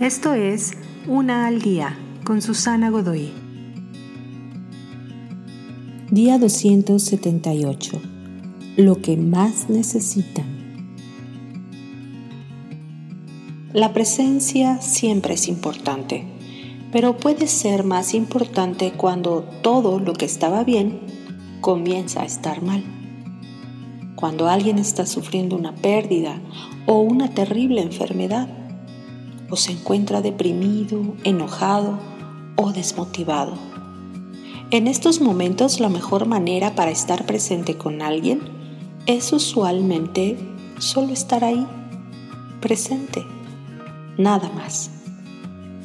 Esto es Una al Día con Susana Godoy. Día 278. Lo que más necesitan. La presencia siempre es importante, pero puede ser más importante cuando todo lo que estaba bien comienza a estar mal. Cuando alguien está sufriendo una pérdida o una terrible enfermedad, o se encuentra deprimido, enojado o desmotivado. En estos momentos la mejor manera para estar presente con alguien es usualmente solo estar ahí, presente nada más.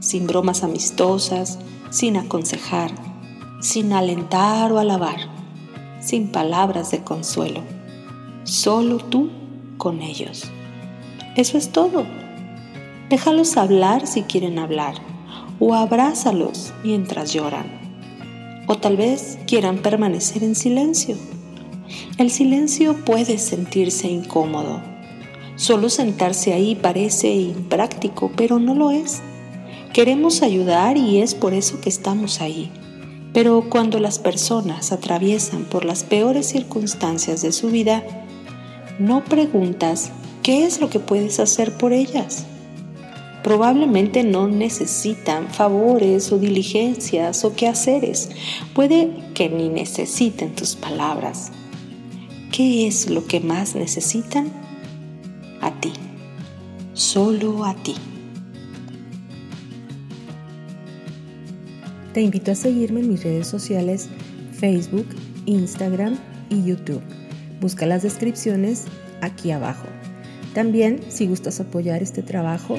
Sin bromas amistosas, sin aconsejar, sin alentar o alabar, sin palabras de consuelo. Solo tú con ellos. Eso es todo. Déjalos hablar si quieren hablar o abrázalos mientras lloran. O tal vez quieran permanecer en silencio. El silencio puede sentirse incómodo Solo sentarse ahí parece impráctico, pero no lo es. Queremos ayudar y es por eso que estamos ahí. Pero cuando las personas atraviesan por las peores circunstancias de su vida, no preguntas qué es lo que puedes hacer por ellas. Probablemente no necesitan favores o diligencias o quehaceres. Puede que ni necesiten tus palabras. ¿Qué es lo que más necesitan? a ti, solo a ti. Te invito a seguirme en mis redes sociales Facebook, Instagram y YouTube. Busca las descripciones aquí abajo. También, si gustas apoyar este trabajo,